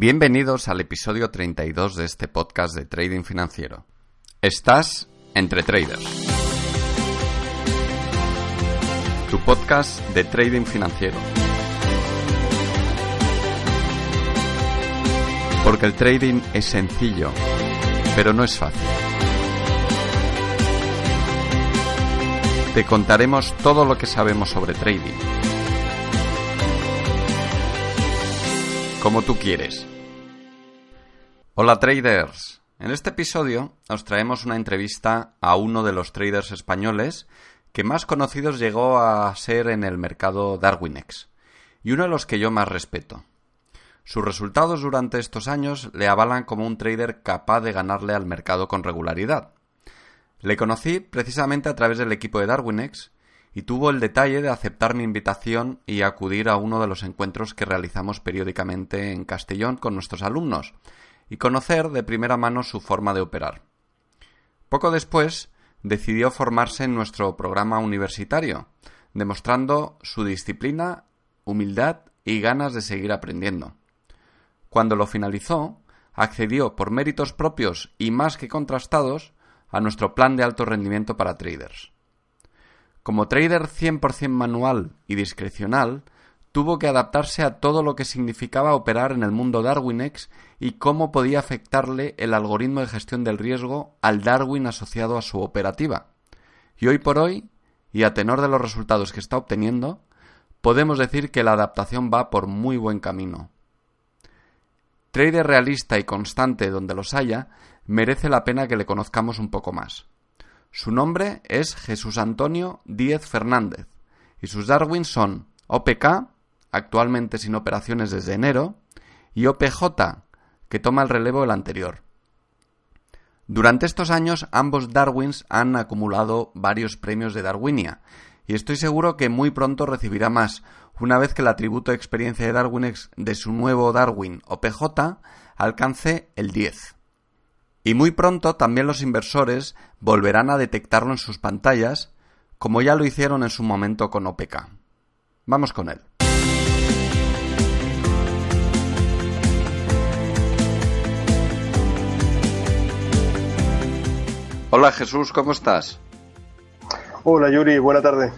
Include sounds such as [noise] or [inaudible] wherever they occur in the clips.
Bienvenidos al episodio 32 de este podcast de Trading Financiero. Estás entre traders. Tu podcast de trading financiero. Porque el trading es sencillo, pero no es fácil. Te contaremos todo lo que sabemos sobre trading como tú quieres. Hola traders. En este episodio os traemos una entrevista a uno de los traders españoles que más conocidos llegó a ser en el mercado Darwinex y uno de los que yo más respeto. Sus resultados durante estos años le avalan como un trader capaz de ganarle al mercado con regularidad. Le conocí precisamente a través del equipo de Darwinex y tuvo el detalle de aceptar mi invitación y acudir a uno de los encuentros que realizamos periódicamente en Castellón con nuestros alumnos y conocer de primera mano su forma de operar. Poco después decidió formarse en nuestro programa universitario, demostrando su disciplina, humildad y ganas de seguir aprendiendo. Cuando lo finalizó, accedió por méritos propios y más que contrastados a nuestro plan de alto rendimiento para traders. Como trader 100% manual y discrecional, tuvo que adaptarse a todo lo que significaba operar en el mundo Darwinex y cómo podía afectarle el algoritmo de gestión del riesgo al Darwin asociado a su operativa. Y hoy por hoy, y a tenor de los resultados que está obteniendo, podemos decir que la adaptación va por muy buen camino. Trader realista y constante donde los haya, merece la pena que le conozcamos un poco más. Su nombre es Jesús Antonio Díez Fernández y sus Darwin son OPK, actualmente sin operaciones desde enero, y OPJ, que toma el relevo del anterior. Durante estos años ambos Darwins han acumulado varios premios de Darwinia, y estoy seguro que muy pronto recibirá más, una vez que el atributo de experiencia de Darwin de su nuevo Darwin OPJ alcance el 10. Y muy pronto también los inversores volverán a detectarlo en sus pantallas, como ya lo hicieron en su momento con OPK. Vamos con él. Hola Jesús, ¿cómo estás? Hola Yuri, buena tarde.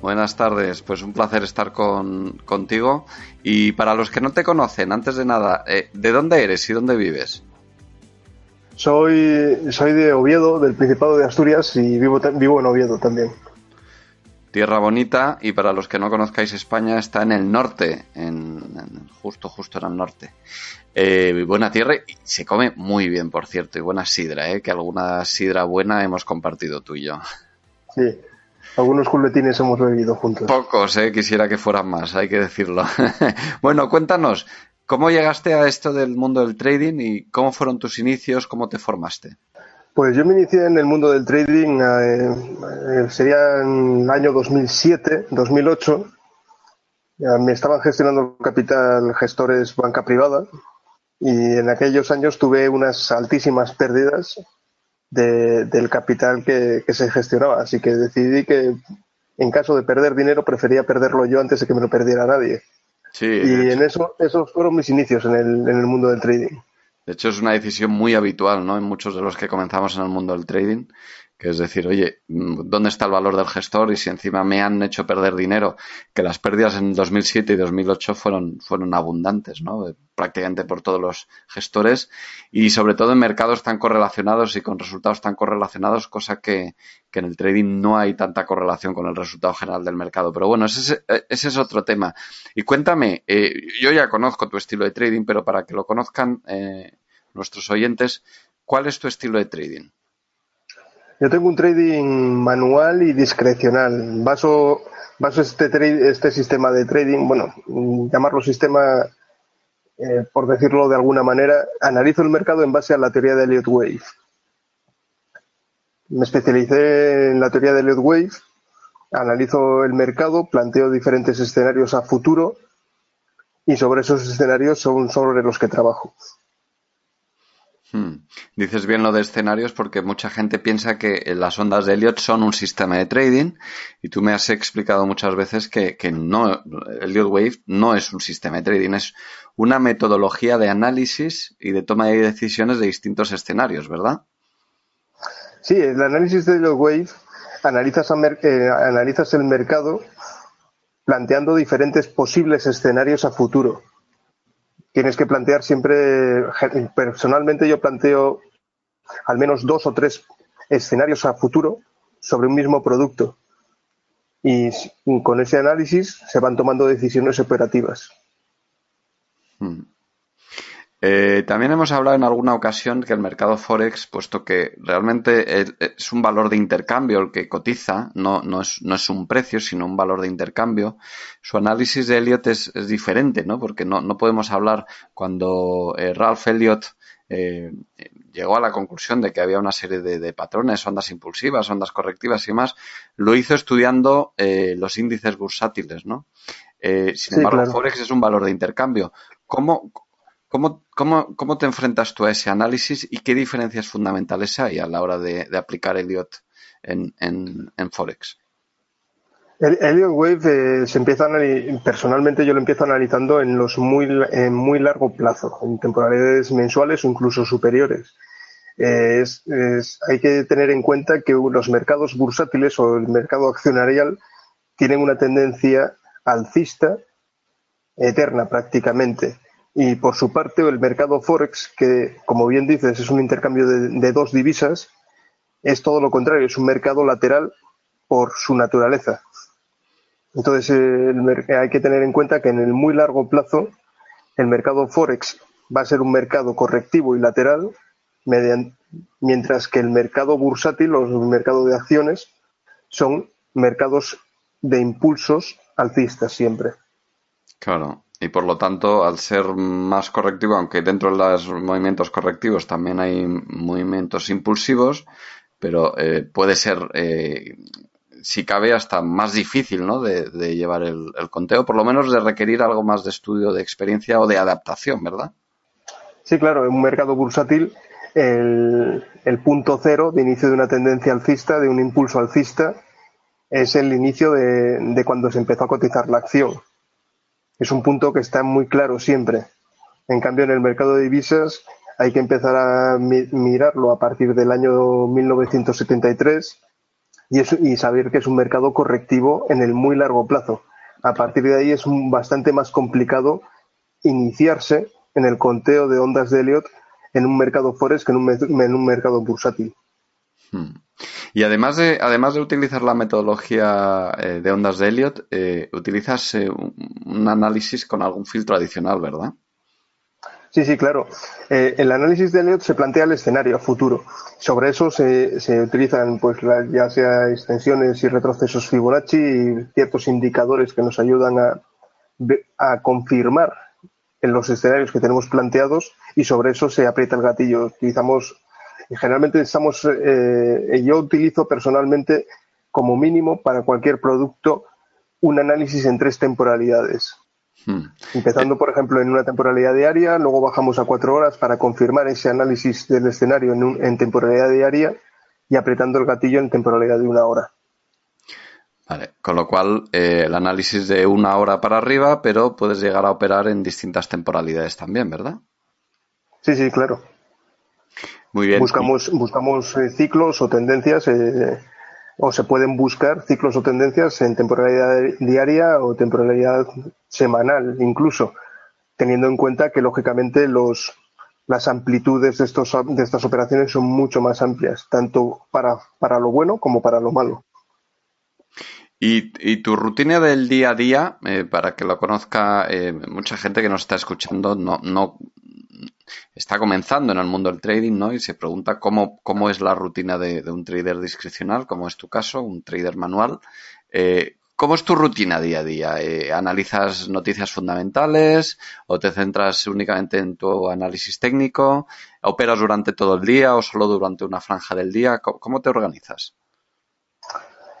Buenas tardes, pues un placer estar con, contigo. Y para los que no te conocen, antes de nada, eh, ¿de dónde eres y dónde vives? Soy, soy de Oviedo, del Principado de Asturias, y vivo, vivo en Oviedo también. Tierra bonita, y para los que no conozcáis España, está en el norte, en, justo, justo en el norte. Eh, buena tierra y se come muy bien, por cierto, y buena sidra, ¿eh? que alguna sidra buena hemos compartido tú y yo. Sí, algunos culetines hemos bebido juntos. Pocos, ¿eh? quisiera que fueran más, hay que decirlo. [laughs] bueno, cuéntanos, ¿Cómo llegaste a esto del mundo del trading y cómo fueron tus inicios? ¿Cómo te formaste? Pues yo me inicié en el mundo del trading, eh, eh, sería en el año 2007, 2008. me estaban gestionando capital gestores banca privada y en aquellos años tuve unas altísimas pérdidas del capital que, se gestionaba. Así que decidí que en caso de perder dinero prefería perderlo yo antes de que me lo perdiera nadie y en eso, esos fueron mis inicios en el, en el mundo del trading. De hecho, es una decisión muy habitual, ¿no? En muchos de los que comenzamos en el mundo del trading, que es decir, oye, ¿dónde está el valor del gestor? Y si encima me han hecho perder dinero, que las pérdidas en 2007 y 2008 fueron, fueron abundantes, ¿no? Prácticamente por todos los gestores y sobre todo en mercados tan correlacionados y con resultados tan correlacionados, cosa que, en el trading no hay tanta correlación con el resultado general del mercado. Pero bueno, ese, es otro tema. Y cuéntame, eh, yo ya conozco tu estilo de trading, pero para que lo conozcan eh, nuestros oyentes, ¿cuál es tu estilo de trading? Yo tengo un trading manual y discrecional. Baso, baso este, este sistema de trading, bueno, llamarlo sistema eh, por decirlo de alguna manera, analizo el mercado en base a la teoría de Elliott Wave. Me especialicé en la teoría de Elliott Wave, analizo el mercado, planteo diferentes escenarios a futuro y sobre esos escenarios son sobre los que trabajo. Hmm. Dices bien lo de escenarios porque mucha gente piensa que las ondas de Elliot son un sistema de trading y tú me has explicado muchas veces que, que no, Elliot Wave no es un sistema de trading, es una metodología de análisis y de toma de decisiones de distintos escenarios, ¿verdad? Sí, el análisis de Elliot Wave analizas, eh, analizas el mercado planteando diferentes posibles escenarios a futuro tienes que plantear siempre, personalmente yo planteo al menos dos o tres escenarios a futuro sobre un mismo producto. Y con ese análisis se van tomando decisiones operativas. Hmm. Eh, también hemos hablado en alguna ocasión que el mercado Forex, puesto que realmente es un valor de intercambio el que cotiza, no, no, es, no es un precio, sino un valor de intercambio, su análisis de Elliot es, es diferente, ¿no? Porque no, no podemos hablar cuando eh, Ralph Elliot eh, llegó a la conclusión de que había una serie de, de, patrones, ondas impulsivas, ondas correctivas y más, lo hizo estudiando los índices bursátiles, ¿no? sin embargo, Forex es un valor de intercambio. ¿Cómo, ¿Cómo, cómo, cómo te enfrentas tú a ese análisis y qué diferencias fundamentales hay a la hora de, aplicar Elliot en, en, Forex? El Elliot Wave eh, se empieza a personalmente yo lo empiezo analizando en los muy en muy largo plazo, en temporalidades mensuales o incluso superiores. Eh, hay que tener en cuenta que los mercados bursátiles o el mercado accionarial tienen una tendencia alcista eterna prácticamente. Y por su parte, el mercado Forex, que como bien dices es un intercambio de, dos divisas, es todo lo contrario, es un mercado lateral por su naturaleza. Entonces, eh, hay que tener en cuenta que en el muy largo plazo, el mercado Forex va a ser un mercado correctivo y lateral, mediante, mientras que el mercado bursátil o el mercado de acciones son mercados de impulsos alcistas siempre. Claro y por lo tanto, al ser más correctivo, aunque dentro de los movimientos correctivos también hay movimientos impulsivos, pero eh, puede ser, eh, si cabe, hasta más difícil ¿no? de, llevar el, el, conteo, por lo menos de requerir algo más de estudio, de experiencia o de adaptación, ¿verdad? Sí, claro, en un mercado bursátil el, el punto cero de inicio de una tendencia alcista, de un impulso alcista, es el inicio de, de cuando se empezó a cotizar la acción es un punto que está muy claro siempre. En cambio, en el mercado de divisas hay que empezar a mi mirarlo a partir del año 1973 y, es, y, saber que es un mercado correctivo en el muy largo plazo. A partir de ahí es bastante más complicado iniciarse en el conteo de ondas de Elliot en un mercado forex que en un, en un mercado bursátil. Hmm. Y además de, además de utilizar la metodología eh, de ondas de Elliot, eh, utilizas eh, un análisis con algún filtro adicional, ¿verdad? Sí, sí, claro. El análisis de Elliot se plantea el escenario futuro. Sobre eso se, se utilizan, pues, la, ya sea extensiones y retrocesos Fibonacci y ciertos indicadores que nos ayudan a, a confirmar en los escenarios que tenemos planteados y sobre eso se aprieta el gatillo. Utilizamos y generalmente estamos, eh, yo utilizo personalmente como mínimo para cualquier producto un análisis en tres temporalidades. Hmm. Empezando, por ejemplo, en una temporalidad diaria, luego bajamos a cuatro horas para confirmar ese análisis del escenario en, un, en temporalidad diaria y apretando el gatillo en temporalidad de una hora. Vale, con lo cual eh, el análisis de una hora para arriba, pero puedes llegar a operar en distintas temporalidades también, ¿verdad? Sí, sí, claro. Muy bien. Buscamos, buscamos eh, ciclos o tendencias, eh, o se pueden buscar ciclos o tendencias en temporalidad diaria o temporalidad semanal, incluso, teniendo en cuenta que, lógicamente, los, las amplitudes de, estos, de estas operaciones son mucho más amplias, tanto para, para lo bueno como para lo malo. Y, y, tu rutina del día a día, eh, para que lo conozca eh, mucha gente que nos está escuchando, no, no, está comenzando en el mundo del trading, ¿no? Y se pregunta cómo, cómo es la rutina de, un trader discrecional, como es tu caso, un trader manual. Eh, ¿Cómo es tu rutina día a día? Eh, ¿Analizas noticias fundamentales o te centras únicamente en tu análisis técnico? ¿Operas durante todo el día o solo durante una franja del día? ¿Cómo, te organizas?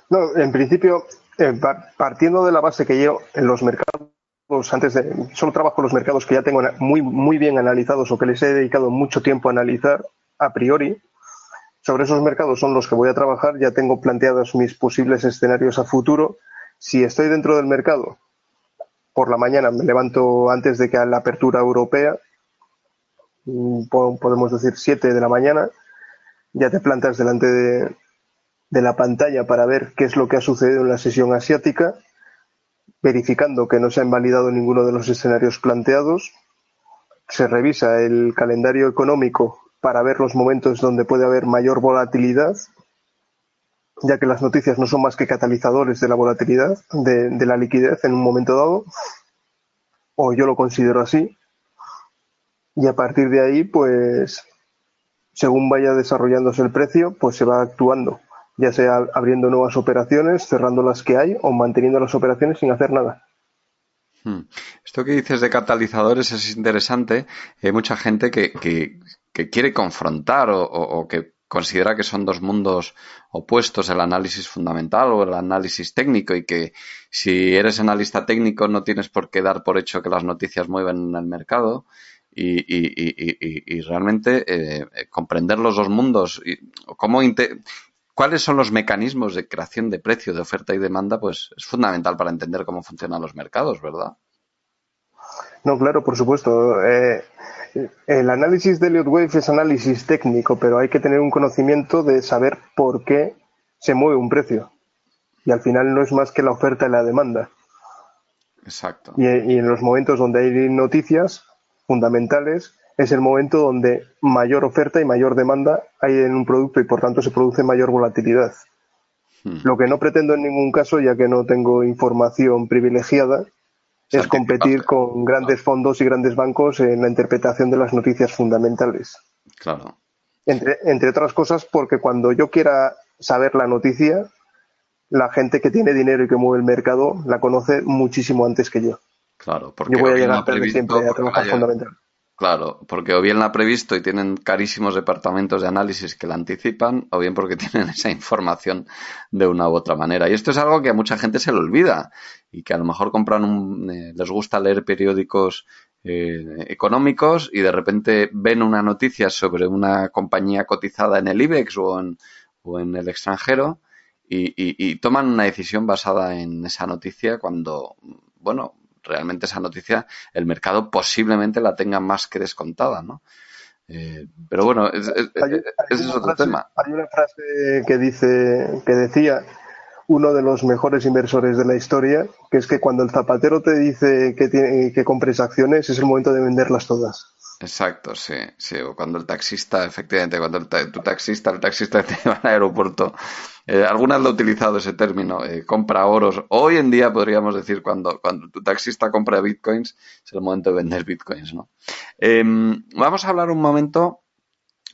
No, en principio, eh, partiendo de la base que yo en los mercados, antes de, solo trabajo en los mercados que ya tengo muy, muy bien analizados o que les he dedicado mucho tiempo a analizar a priori, sobre esos mercados son los que voy a trabajar, ya tengo planteados mis posibles escenarios a futuro. Si estoy dentro del mercado, por la mañana me levanto antes de que a la apertura europea, mm, podemos decir 7 de la mañana, ya te plantas delante de, de la pantalla para ver qué es lo que ha sucedido en la sesión asiática, verificando que no se ha invalidado ninguno de los escenarios planteados. Se revisa el calendario económico para ver los momentos donde puede haber mayor volatilidad ya que las noticias no son más que catalizadores de la volatilidad, de, la liquidez en un momento dado, o yo lo considero así, y a partir de ahí, pues, según vaya desarrollándose el precio, pues se va actuando, ya sea abriendo nuevas operaciones, cerrando las que hay, o manteniendo las operaciones sin hacer nada. Hmm. Esto que dices de catalizadores es interesante. Hay mucha gente que, quiere confrontar o que considera que son dos mundos opuestos, el análisis fundamental o el análisis técnico, y que si eres analista técnico no tienes por qué dar por hecho que las noticias mueven el mercado. Y, realmente eh, comprender los dos mundos, y cómo cuáles son los mecanismos de creación de precio, de oferta y demanda, pues es fundamental para entender cómo funcionan los mercados, ¿verdad? No, claro, por supuesto. Eh, el análisis de Elliott Wave es análisis técnico, pero hay que tener un conocimiento de saber por qué se mueve un precio. Y al final no es más que la oferta y la demanda. Exacto. Y, en los momentos donde hay noticias fundamentales, es el momento donde mayor oferta y mayor demanda hay en un producto y por tanto se produce mayor volatilidad. Hmm. Lo que no pretendo en ningún caso, ya que no tengo información privilegiada, es competir con grandes fondos y grandes bancos en la interpretación de las noticias fundamentales. Claro. Entre, entre otras cosas, porque cuando yo quiera saber la noticia, la gente que tiene dinero y que mueve el mercado la conoce muchísimo antes que yo. Claro, porque yo voy a llegar siempre a trabajar fundamental. Claro, porque o bien la ha previsto y tienen carísimos departamentos de análisis que la anticipan, o bien porque [laughs] tienen esa información de una u otra manera. Y esto es algo que a mucha gente se le olvida y que a lo mejor compran un, eh, les gusta leer periódicos eh, económicos y de repente ven una noticia sobre una compañía cotizada en el IBEX o en, o en el extranjero y, y toman una decisión basada en esa noticia cuando, bueno, realmente esa noticia el mercado posiblemente la tenga más que descontada, ¿no? Eh, pero bueno, ese es otro tema. Hay una frase que dice, que decía uno de los mejores inversores de la historia, que es que cuando el zapatero te dice que, tiene, que compres acciones, es el momento de venderlas todas. Exacto, sí, sí. O cuando el taxista, efectivamente, cuando el tu taxista, el taxista [laughs] te va al aeropuerto. Eh, algunas lo han utilizado ese término, eh, compra oros. Hoy en día podríamos decir cuando, cuando tu taxista compra bitcoins, es el momento de vender bitcoins, ¿no? Em, vamos a hablar un momento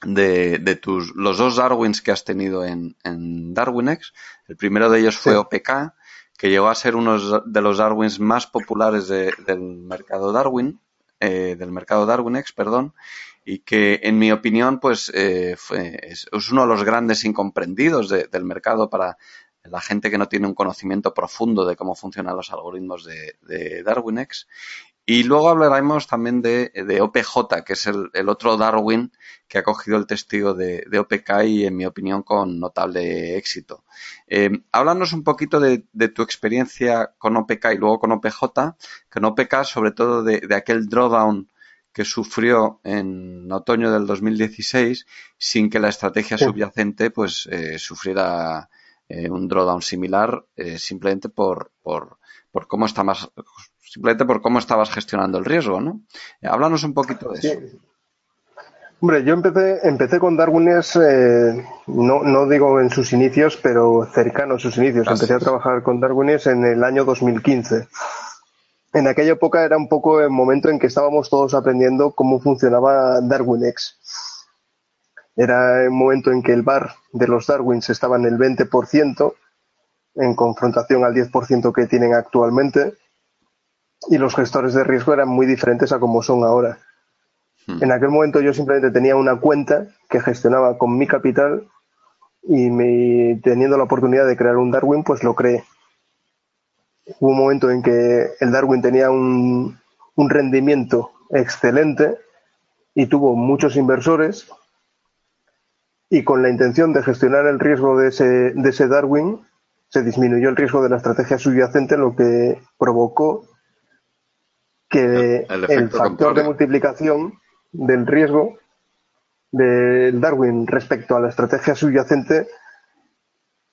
de, de, tus, los dos Darwins que has tenido en, en DarwinX. El primero de ellos fue OPK, que llegó a ser uno de los Darwins más populares del mercado Darwin eh, del mercado Darwinex, perdón, y que en mi opinión pues eh, es, uno de los grandes incomprendidos del mercado para la gente que no tiene un conocimiento profundo de cómo funcionan los algoritmos de, de DarwinX y luego hablaremos también de, OPJ, que es el, otro Darwin que ha cogido el testigo de, OPK y, en mi opinión, con notable éxito. Eh, háblanos un poquito de, tu experiencia con OPK y luego con OPJ, con OPK sobre todo de, aquel drawdown que sufrió en otoño del 2016 sin que la estrategia subyacente pues eh, sufriera eh, un drawdown similar eh, simplemente por, por, por cómo está más simplemente por cómo estabas gestionando el riesgo, ¿no? Eh, háblanos un poquito de eso. Hombre, yo empecé, empecé con Darwiners, eh, no, no digo en sus inicios, pero cercano a sus inicios. Empecé a trabajar con Darwiners en el año 2015. En aquella época era un poco el momento en que estábamos todos aprendiendo cómo funcionaba DarwinX. Era el momento en que el bar de los Darwins estaba en el 20% en confrontación al 10% que tienen actualmente y los gestores de riesgo eran muy diferentes a como son ahora. Hmm. En aquel momento yo simplemente tenía una cuenta que gestionaba con mi capital y me, teniendo la oportunidad de crear un Darwin, pues lo creé. Hubo un momento en que el Darwin tenía un, un rendimiento excelente y tuvo muchos inversores y con la intención de gestionar el riesgo de ese, de ese Darwin se disminuyó el riesgo de la estrategia subyacente, lo que provocó que el, factor de multiplicación del riesgo del Darwin respecto a la estrategia subyacente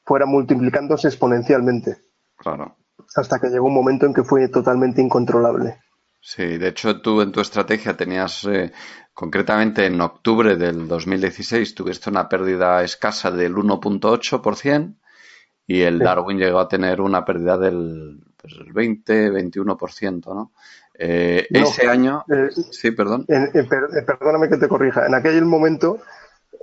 fuera multiplicándose exponencialmente. Claro. Hasta que llegó un momento en que fue totalmente incontrolable. Sí, de hecho tú en tu estrategia tenías, eh, concretamente en octubre del 2016, tuviste una pérdida escasa del 1.8% y el Darwin llegó a tener una pérdida del pues, 20-21%, ¿no? Eh, ese año. Eh, sí, perdón. Eh, perdóname que te corrija. En aquel momento,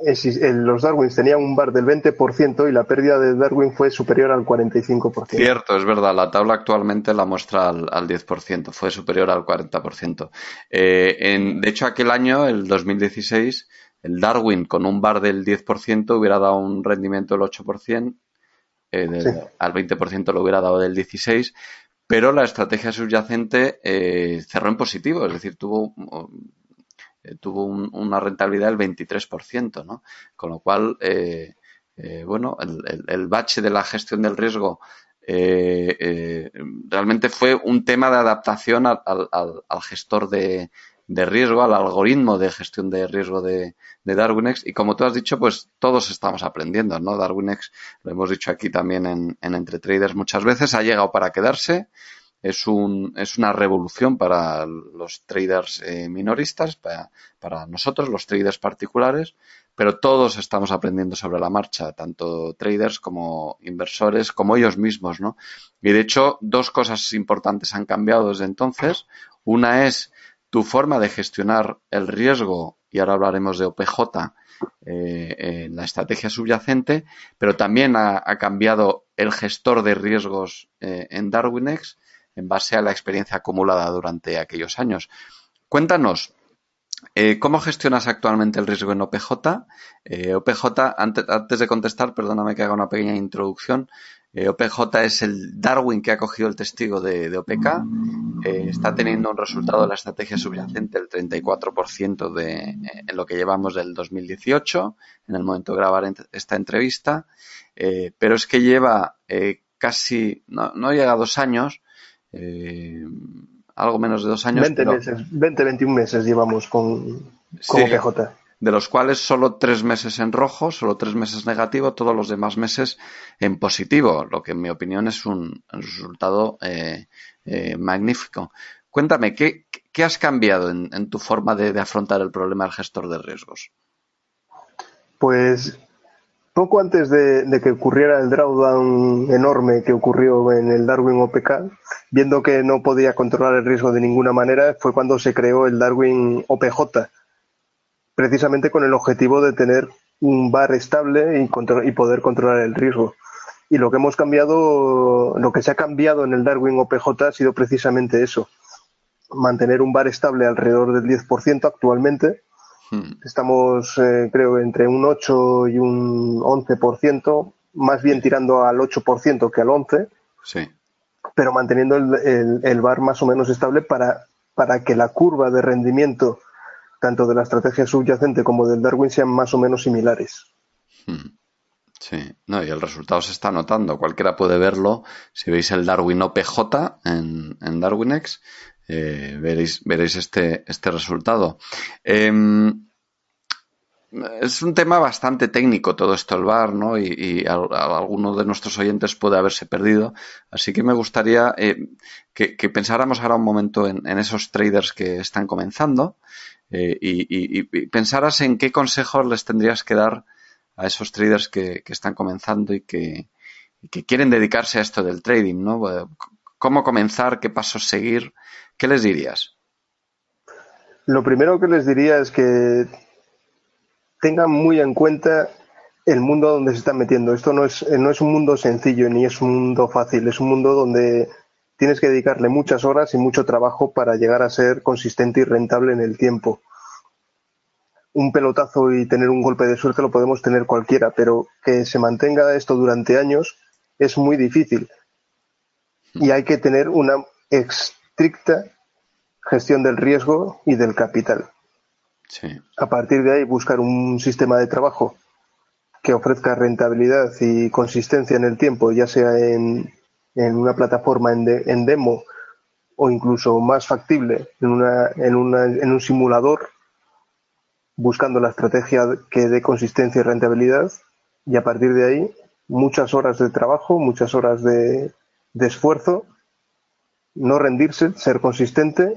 los Darwins tenían un bar del 20% y la pérdida de Darwin fue superior al 45%. Cierto, es verdad. La tabla actualmente la muestra al, 10%, fue superior al 40%. En, de hecho, aquel año, el 2016, el Darwin con un bar del 10% hubiera dado un rendimiento del 8%. Al 20% lo hubiera dado del 16%, pero la estrategia subyacente eh, cerró en positivo, es decir, tuvo, eh, tuvo una rentabilidad del 23%, ¿no? Con lo cual, eh, bueno, el, bache de la gestión del riesgo realmente fue un tema de adaptación al gestor de, de riesgo, al algoritmo de gestión de riesgo de, de, DarwinX. Y como tú has dicho, pues todos estamos aprendiendo, ¿no? DarwinX, lo hemos dicho aquí también en, en Entre Traders muchas veces, ha llegado para quedarse. Es, un, es una revolución para los traders eh, minoristas, para, para nosotros, los traders particulares, pero todos estamos aprendiendo sobre la marcha, tanto traders como inversores, como ellos mismos, ¿no? Y de hecho, dos cosas importantes han cambiado desde entonces. Una es tu forma de gestionar el riesgo, y ahora hablaremos de OPJ, eh, en la estrategia subyacente, pero también ha, cambiado el gestor de riesgos eh, en Darwinex en base a la experiencia acumulada durante aquellos años. Cuéntanos, eh, ¿Cómo gestionas actualmente el riesgo en OPJ? OPJ, antes, antes, de contestar, perdóname que haga una pequeña introducción. Eh, OPJ es el Darwin que ha cogido el testigo de, OPK. Eh, está teniendo un resultado de la estrategia subyacente del 34% de, eh, en lo que llevamos del 2018, en el momento de grabar esta entrevista. pero es que lleva casi, no, no, llega a dos años, algo menos de dos años. 20 meses, 20, 21 meses llevamos con, con OPJ de los cuales solo tres meses en rojo, solo tres meses negativo, todos los demás meses en positivo, lo que en mi opinión es un, resultado eh, eh, magnífico. Cuéntame, ¿qué, has cambiado en, tu forma de, afrontar el problema del gestor de riesgos? Pues poco antes de, de, que ocurriera el drawdown enorme que ocurrió en el Darwin OPK, viendo que no podía controlar el riesgo de ninguna manera, fue cuando se creó el Darwin OPJ, precisamente con el objetivo de tener un bar estable y, poder controlar el riesgo. Y lo que hemos cambiado, lo que se ha cambiado en el Darwin OPJ ha sido precisamente eso. Mantener un bar estable alrededor del 10% actualmente. Hmm. Estamos, eh, creo, entre un 8 y un 11%, más bien tirando al 8% que al 11%. Sí. Pero manteniendo el, el, bar más o menos estable para, para que la curva de rendimiento tanto de la estrategia subyacente como del Darwin sean más o menos similares. Hmm. Sí, no, y el resultado se está notando. Cualquiera puede verlo. Si veis el Darwin OPJ en, en DarwinX, eh, veréis, veréis este, este resultado. Em, es un tema bastante técnico todo esto el bar, ¿no? Y, alguno de nuestros oyentes puede haberse perdido. Así que me gustaría eh, que, pensáramos ahora un momento en, esos traders que están comenzando eh, y, pensaras en qué consejos les tendrías que dar a esos traders que, están comenzando y que, quieren dedicarse a esto del trading, ¿no? ¿Cómo comenzar? ¿Qué pasos seguir? ¿Qué les dirías? Lo primero que les diría es que tengan muy en cuenta el mundo donde se están metiendo. Esto no es, no es un mundo sencillo ni es un mundo fácil, es un mundo donde tienes que dedicarle muchas horas y mucho trabajo para llegar a ser consistente y rentable en el tiempo. Un pelotazo y tener un golpe de suerte lo podemos tener cualquiera, pero que se mantenga esto durante años es muy difícil. Y hay que tener una estricta gestión del riesgo y del capital. A partir de ahí buscar un sistema de trabajo que ofrezca rentabilidad y consistencia en el tiempo, ya sea en, en una plataforma en, en, demo o incluso más factible en, una, en, una, en un simulador, buscando la estrategia que dé consistencia y rentabilidad y a partir de ahí muchas horas de trabajo, muchas horas de, de esfuerzo, no rendirse, ser consistente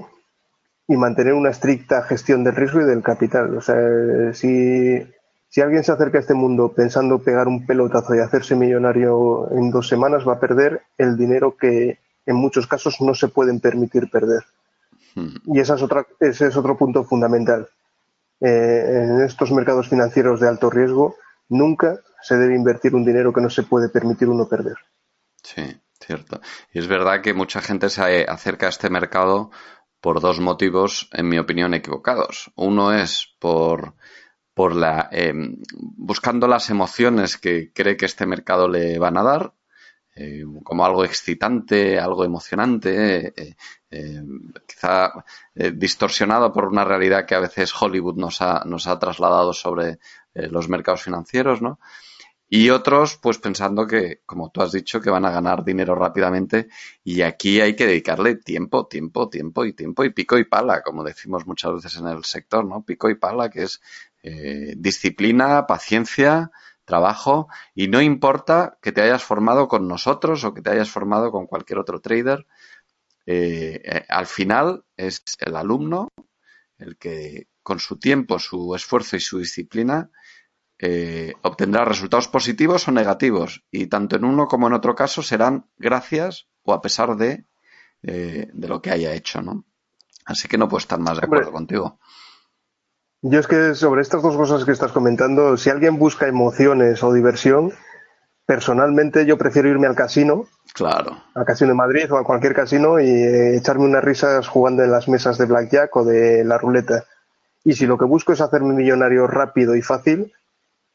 y mantener una estricta gestión del riesgo y del capital. O sea, si, si alguien se acerca a este mundo pensando pegar un pelotazo y hacerse millonario en dos semanas, va a perder el dinero que en muchos casos no se pueden permitir perder. Hmm. Y esa es otra, ese es otro punto fundamental. Eh, en estos mercados financieros de alto riesgo, nunca se debe invertir un dinero que no se puede permitir uno perder. Sí, cierto. Y es verdad que mucha gente se acerca a este mercado por dos motivos, en mi opinión, equivocados. Uno es por, por la, em, buscando las emociones que cree que este mercado le van a dar, eh, como algo excitante, algo emocionante, eh, eh, quizá distorsionado por una realidad que a veces Hollywood nos ha, nos ha trasladado sobre los mercados financieros, ¿no? Y otros, pues pensando que, como tú has dicho, que van a ganar dinero rápidamente y aquí hay que dedicarle tiempo, tiempo, tiempo y tiempo y pico y pala, como decimos muchas veces en el sector, ¿no? Pico y pala, que es eh, disciplina, paciencia, trabajo y no importa que te hayas formado con nosotros o que te hayas formado con cualquier otro trader, eh, eh, al final es el alumno el que con su tiempo, su esfuerzo y su disciplina eh, obtendrá resultados positivos o negativos y tanto en uno como en otro caso serán gracias o a pesar de, de lo que haya hecho, ¿no? Así que no puedo estar más de acuerdo contigo. Yo es que sobre estas dos cosas que estás comentando, si alguien busca emociones o diversión, personalmente yo prefiero irme al casino. Claro. Al casino de Madrid o a cualquier casino y eh, echarme unas risas jugando en las mesas de blackjack o de la ruleta. Y si lo que busco es hacerme millonario rápido y fácil,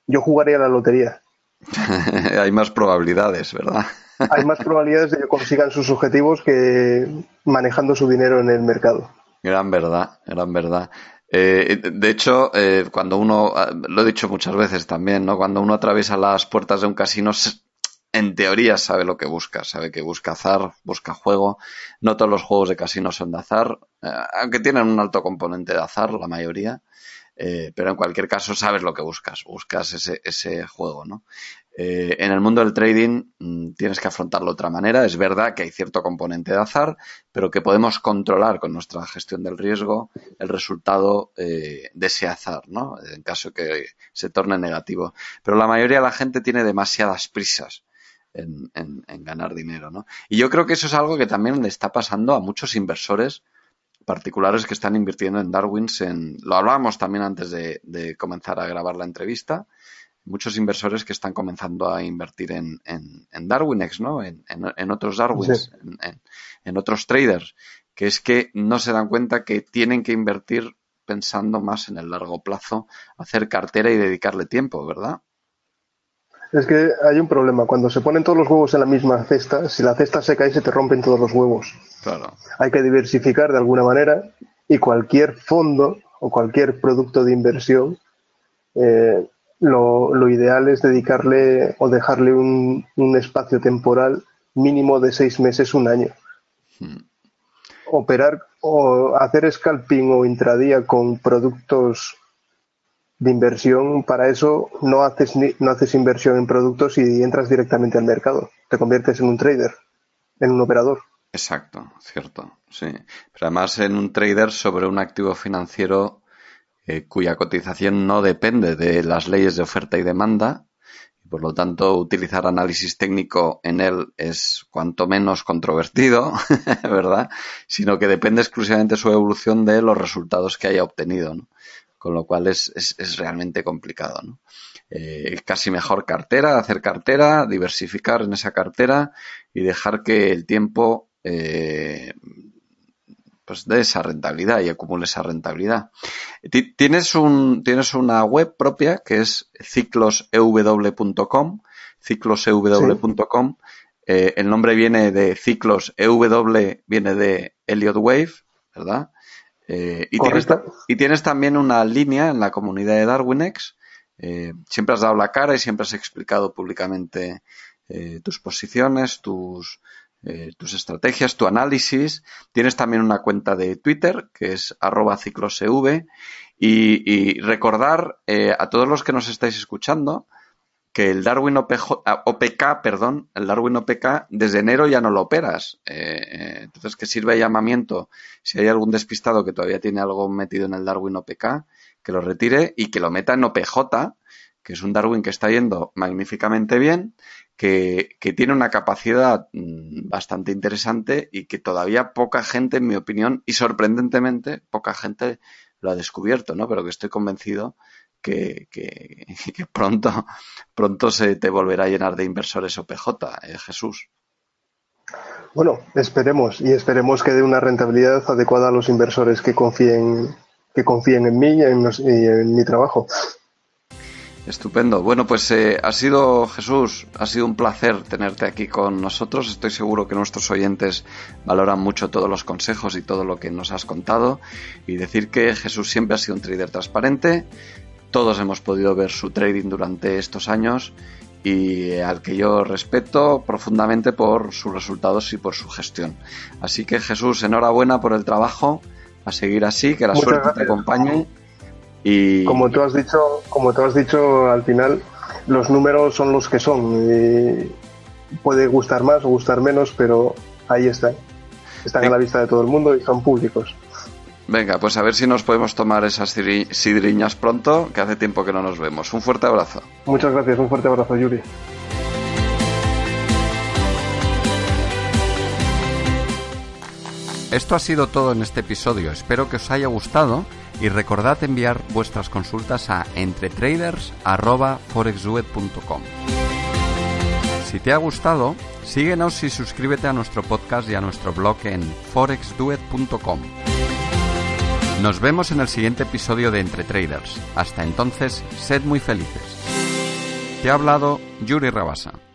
yo jugaría a la lotería. [laughs] Hay más probabilidades, ¿verdad? [laughs] Hay más probabilidades de que consigan sus objetivos que manejando su dinero en el mercado. Gran verdad, gran verdad. Eh, de hecho, eh, cuando uno, ah, lo he dicho muchas veces también, ¿no? Cuando uno atraviesa las puertas de un casino, en teoría sabe lo que busca, sabe que busca azar, busca juego. No todos los juegos de casino son de azar, eh, aunque tienen un alto componente de azar, la mayoría. Eh, pero en cualquier caso sabes lo que buscas, buscas ese, ese juego, ¿no? Eh, en el mundo del trading mm, tienes que afrontarlo de otra manera. Es verdad que hay cierto componente de azar, pero que podemos controlar con nuestra gestión del riesgo el resultado eh, de ese azar, ¿no? En caso que se torne negativo. Pero la mayoría de la gente tiene demasiadas prisas. En, ganar dinero, ¿no? Y yo creo que eso es algo que también le está pasando a muchos inversores particulares que están invirtiendo en Darwins. En, lo hablábamos también antes de, comenzar a grabar la entrevista. Muchos inversores que están comenzando a invertir en, en, Darwinex, ¿no? En, otros Darwins, en, otros traders, que es que no se dan cuenta que tienen que invertir pensando más en el largo plazo, hacer cartera y dedicarle tiempo, ¿verdad? Es que hay un problema. Cuando se ponen todos los huevos en la misma cesta, si la cesta se cae, se te rompen todos los huevos. Claro. Hay que diversificar de alguna manera y cualquier fondo o cualquier producto de inversión, eh, lo, ideal es dedicarle o dejarle un, espacio temporal mínimo de seis meses, un año. Hmm. Operar o hacer scalping o intradía con productos de inversión, para eso no haces, no haces inversión en productos y entras directamente al mercado. Te conviertes en un trader, en un operador. Exacto, cierto, sí. Pero además en un trader sobre un activo financiero eh, cuya cotización no depende de las leyes de oferta y demanda, y por lo tanto utilizar análisis técnico en él es cuanto menos controvertido, [laughs] ¿verdad? Sino que depende exclusivamente su evolución de los resultados que haya obtenido, ¿no? con lo cual es, es, realmente complicado. ¿no? Eh, casi mejor cartera, hacer cartera, diversificar en esa cartera y dejar que el tiempo eh, pues dé esa rentabilidad y acumule esa rentabilidad. Tienes, un, tienes una web propia que es ciclosew.com, ciclosew.com. Eh, el nombre viene de ciclos EW, viene de Elliott Wave, ¿verdad? Eh, y, tienes, y, tienes, también una línea en la comunidad de Darwinex. Eh, siempre has dado la cara y siempre has explicado públicamente eh, tus posiciones, tus, tus estrategias, tu análisis. Tienes también una cuenta de Twitter que es arroba ciclosev. Y, y recordar a todos los que nos estáis escuchando que el Darwin OPK, ah, perdón, el Darwin OPK desde enero ya no lo operas. Eh, eh, entonces, que sirve de llamamiento si hay algún despistado que todavía tiene algo metido en el Darwin OPK, que lo retire y que lo meta en OPJ, que es un Darwin que está yendo magníficamente bien, que, que tiene una capacidad mm, bastante interesante y que todavía poca gente, en mi opinión, y sorprendentemente, poca gente lo ha descubierto, ¿no? Pero que estoy convencido que, que, [laughs] pronto, pronto se te volverá a llenar de inversores OPJ, eh, Jesús. Bueno, esperemos y esperemos que dé una rentabilidad adecuada a los inversores que confíen, que confíen en mí y en, mi trabajo. Estupendo. Bueno, pues eh, ha sido, Jesús, ha sido un placer tenerte aquí con nosotros. Estoy seguro que nuestros oyentes valoran mucho todos los consejos y todo lo que nos has contado. Y decir que Jesús siempre ha sido un trader transparente, todos hemos podido ver su trading durante estos años y al que yo respeto profundamente por sus resultados y por su gestión. Así que Jesús, enhorabuena por el trabajo, a seguir así, que la suerte te acompañe. Y como tú has dicho, como tú has dicho al final, los números son los que son. Y puede gustar más o gustar menos, pero ahí están. Están a la vista de todo el mundo y son públicos. Venga, pues a ver si nos podemos tomar esas sidriñas pronto, que hace tiempo que no nos vemos. Un fuerte abrazo. Muchas gracias, un fuerte abrazo, Yuri. Esto ha sido todo en este episodio. Espero que os haya gustado y recordad enviar vuestras consultas a entretraders.forexduet.com. Si te ha gustado, síguenos y suscríbete a nuestro podcast y a nuestro blog en forexduet.com. Nos vemos en el siguiente episodio de Entre Traders. Hasta entonces, sed muy felices. Te ha hablado Yuri Rabasa.